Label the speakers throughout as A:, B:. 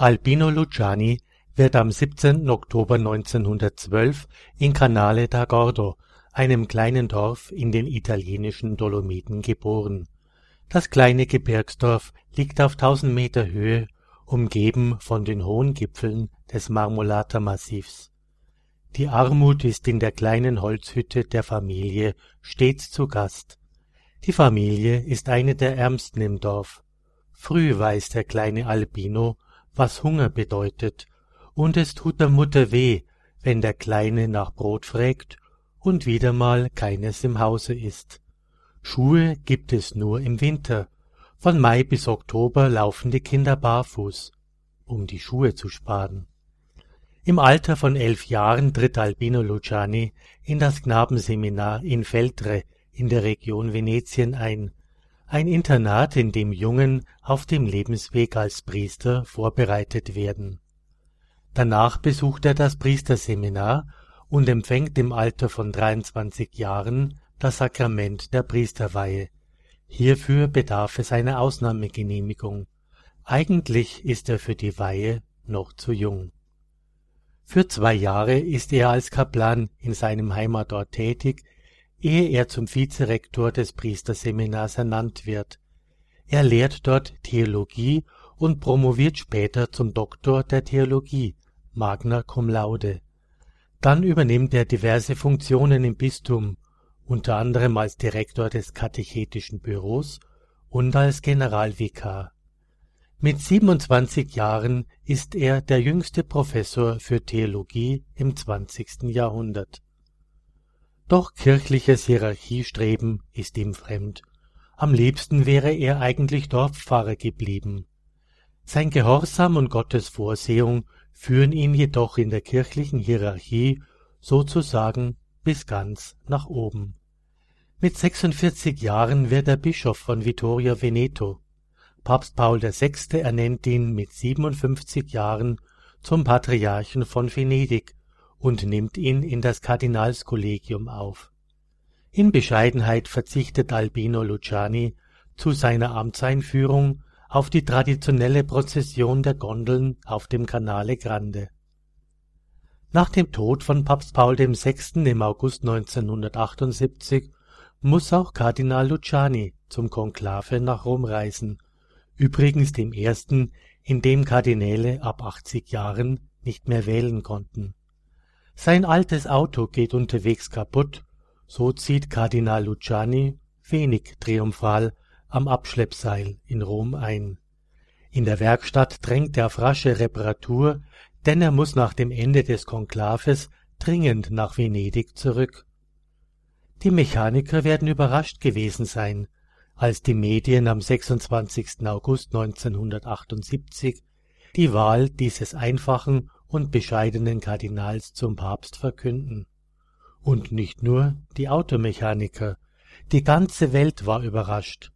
A: Albino Luciani wird am 17. Oktober 1912 in Canale d'Agordo, einem kleinen Dorf in den italienischen Dolomiten, geboren. Das kleine Gebirgsdorf liegt auf 1000 Meter Höhe, umgeben von den hohen Gipfeln des Marmolata-Massivs. Die Armut ist in der kleinen Holzhütte der Familie stets zu Gast. Die Familie ist eine der ärmsten im Dorf. Früh weiß der kleine Albino, was Hunger bedeutet, und es tut der Mutter weh, wenn der Kleine nach Brot frägt und wieder mal keines im Hause ist. Schuhe gibt es nur im Winter. Von Mai bis Oktober laufen die Kinder barfuß, um die Schuhe zu sparen. Im Alter von elf Jahren tritt Albino Luciani in das Knabenseminar in Feltre in der Region Venetien ein, ein Internat, in dem Jungen auf dem Lebensweg als Priester vorbereitet werden. Danach besucht er das Priesterseminar und empfängt im Alter von 23 Jahren das Sakrament der Priesterweihe. Hierfür bedarf es einer Ausnahmegenehmigung. Eigentlich ist er für die Weihe noch zu jung. Für zwei Jahre ist er als Kaplan in seinem Heimatort tätig, ehe er zum Vizerektor des Priesterseminars ernannt wird. Er lehrt dort Theologie und promoviert später zum Doktor der Theologie, magna cum laude. Dann übernimmt er diverse Funktionen im Bistum, unter anderem als Direktor des Katechetischen Büros und als Generalvikar. Mit 27 Jahren ist er der jüngste Professor für Theologie im 20. Jahrhundert. Doch kirchliches Hierarchiestreben ist ihm fremd. Am liebsten wäre er eigentlich Dorfpfarrer geblieben. Sein Gehorsam und Gottes Vorsehung führen ihn jedoch in der kirchlichen Hierarchie sozusagen bis ganz nach oben. Mit 46 Jahren wird er Bischof von Vittorio Veneto. Papst Paul VI. ernennt ihn mit 57 Jahren zum Patriarchen von Venedig und nimmt ihn in das Kardinalskollegium auf. In Bescheidenheit verzichtet Albino Luciani zu seiner Amtseinführung auf die traditionelle Prozession der Gondeln auf dem Canale Grande. Nach dem Tod von Papst Paul VI. im August 1978 muss auch Kardinal Luciani zum Konklave nach Rom reisen, übrigens dem ersten, in dem Kardinäle ab 80 Jahren nicht mehr wählen konnten sein altes Auto geht unterwegs kaputt, so zieht Kardinal Luciani, wenig triumphal, am Abschleppseil in Rom ein. In der Werkstatt drängt er auf rasche Reparatur, denn er muss nach dem Ende des Konklaves dringend nach Venedig zurück. Die Mechaniker werden überrascht gewesen sein, als die Medien am 26. August 1978 die Wahl dieses einfachen und bescheidenen Kardinals zum Papst verkünden. Und nicht nur die Automechaniker, die ganze Welt war überrascht.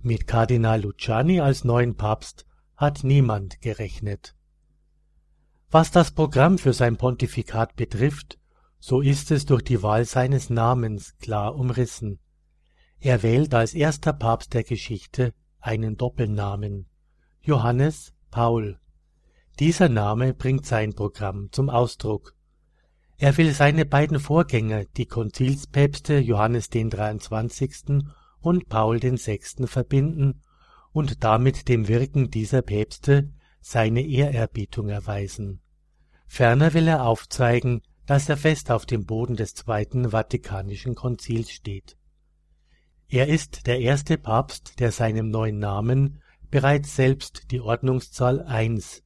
A: Mit Kardinal Luciani als neuen Papst hat niemand gerechnet. Was das Programm für sein Pontifikat betrifft, so ist es durch die Wahl seines Namens klar umrissen. Er wählt als erster Papst der Geschichte einen Doppelnamen Johannes Paul dieser Name bringt sein Programm zum Ausdruck. Er will seine beiden Vorgänger, die Konzilspäpste Johannes den 23. und Paul den 6. verbinden und damit dem Wirken dieser Päpste seine Ehrerbietung erweisen. Ferner will er aufzeigen, dass er fest auf dem Boden des Zweiten Vatikanischen Konzils steht. Er ist der erste Papst, der seinem neuen Namen bereits selbst die Ordnungszahl eins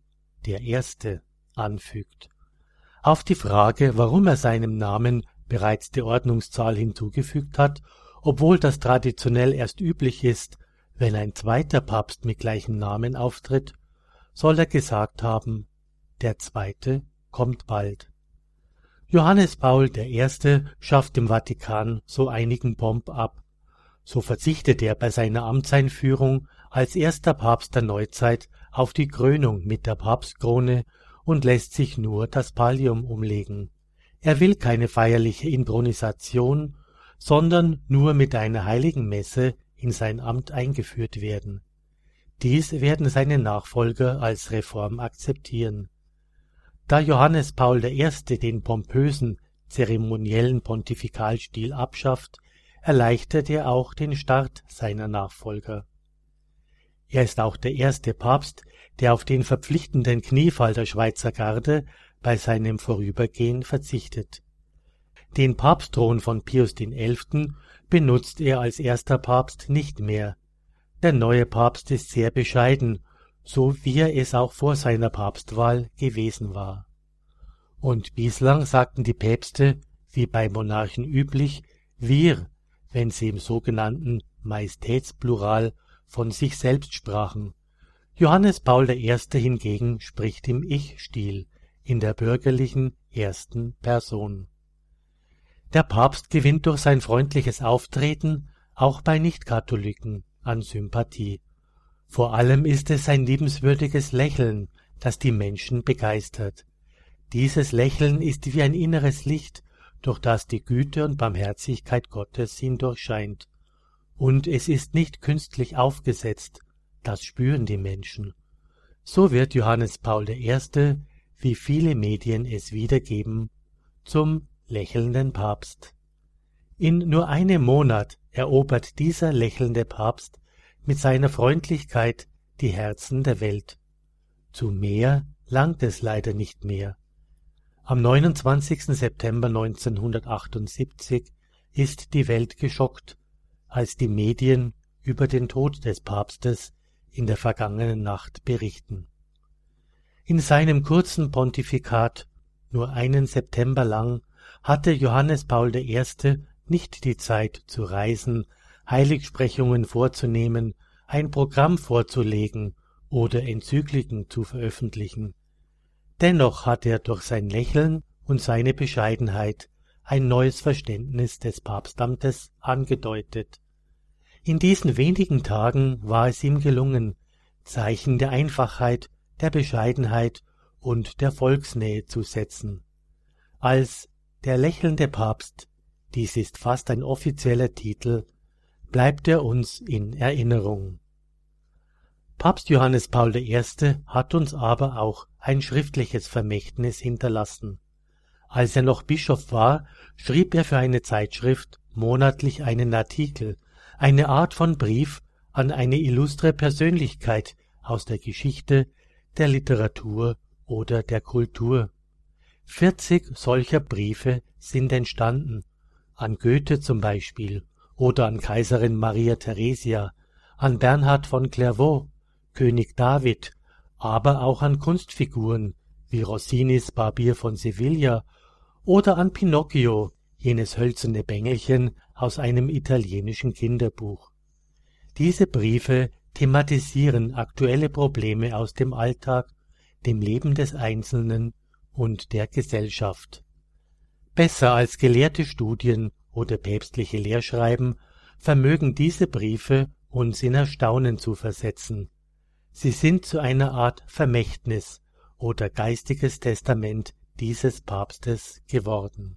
A: der Erste anfügt. Auf die Frage, warum er seinem Namen bereits die Ordnungszahl hinzugefügt hat, obwohl das traditionell erst üblich ist, wenn ein zweiter Papst mit gleichem Namen auftritt, soll er gesagt haben, der zweite kommt bald. Johannes Paul I. schafft im Vatikan so einigen Pomp ab. So verzichtet er bei seiner Amtseinführung als erster Papst der Neuzeit auf die Krönung mit der Papstkrone und lässt sich nur das Pallium umlegen. Er will keine feierliche Inthronisation, sondern nur mit einer heiligen Messe in sein Amt eingeführt werden. Dies werden seine Nachfolger als Reform akzeptieren. Da Johannes Paul I. den pompösen, zeremoniellen Pontifikalstil abschafft, erleichtert er auch den Start seiner Nachfolger. Er ist auch der erste Papst, der auf den verpflichtenden Kniefall der Schweizer Garde bei seinem Vorübergehen verzichtet. Den Papstthron von Pius XI. benutzt er als erster Papst nicht mehr. Der neue Papst ist sehr bescheiden, so wie er es auch vor seiner Papstwahl gewesen war. Und bislang sagten die Päpste, wie bei Monarchen üblich, wir, wenn sie im sogenannten Majestätsplural von sich selbst sprachen. Johannes Paul I. hingegen spricht im Ich-Stil, in der bürgerlichen ersten Person. Der Papst gewinnt durch sein freundliches Auftreten auch bei Nichtkatholiken an Sympathie. Vor allem ist es sein liebenswürdiges Lächeln, das die Menschen begeistert. Dieses Lächeln ist wie ein inneres Licht, durch das die Güte und Barmherzigkeit Gottes ihn durchscheint. Und es ist nicht künstlich aufgesetzt, das spüren die Menschen. So wird Johannes Paul I wie viele Medien es wiedergeben, zum lächelnden Papst. In nur einem Monat erobert dieser lächelnde Papst mit seiner Freundlichkeit die Herzen der Welt. Zu mehr langt es leider nicht mehr. Am 29. September 1978 ist die Welt geschockt, als die Medien über den Tod des Papstes in der vergangenen Nacht berichten. In seinem kurzen Pontifikat, nur einen September lang, hatte Johannes Paul I. nicht die Zeit zu reisen, Heiligsprechungen vorzunehmen, ein Programm vorzulegen oder Enzykliken zu veröffentlichen. Dennoch hat er durch sein Lächeln und seine Bescheidenheit ein neues Verständnis des Papstamtes angedeutet. In diesen wenigen Tagen war es ihm gelungen, Zeichen der Einfachheit der Bescheidenheit und der Volksnähe zu setzen. Als der lächelnde Papst, dies ist fast ein offizieller Titel, bleibt er uns in Erinnerung. Papst Johannes Paul I. hat uns aber auch ein schriftliches Vermächtnis hinterlassen. Als er noch Bischof war, schrieb er für eine Zeitschrift monatlich einen Artikel, eine Art von Brief an eine illustre Persönlichkeit aus der Geschichte, der Literatur oder der Kultur. Vierzig solcher Briefe sind entstanden, an Goethe zum Beispiel oder an Kaiserin Maria Theresia, an Bernhard von Clairvaux, König David, aber auch an Kunstfiguren wie Rossinis Barbier von Sevilla oder an Pinocchio, jenes hölzerne Bengelchen aus einem italienischen Kinderbuch. Diese Briefe thematisieren aktuelle Probleme aus dem Alltag, dem Leben des Einzelnen und der Gesellschaft. Besser als gelehrte Studien oder päpstliche Lehrschreiben vermögen diese Briefe uns in Erstaunen zu versetzen. Sie sind zu einer Art Vermächtnis oder geistiges Testament dieses Papstes geworden.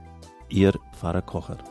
B: Ihr Pfarrer Kocher.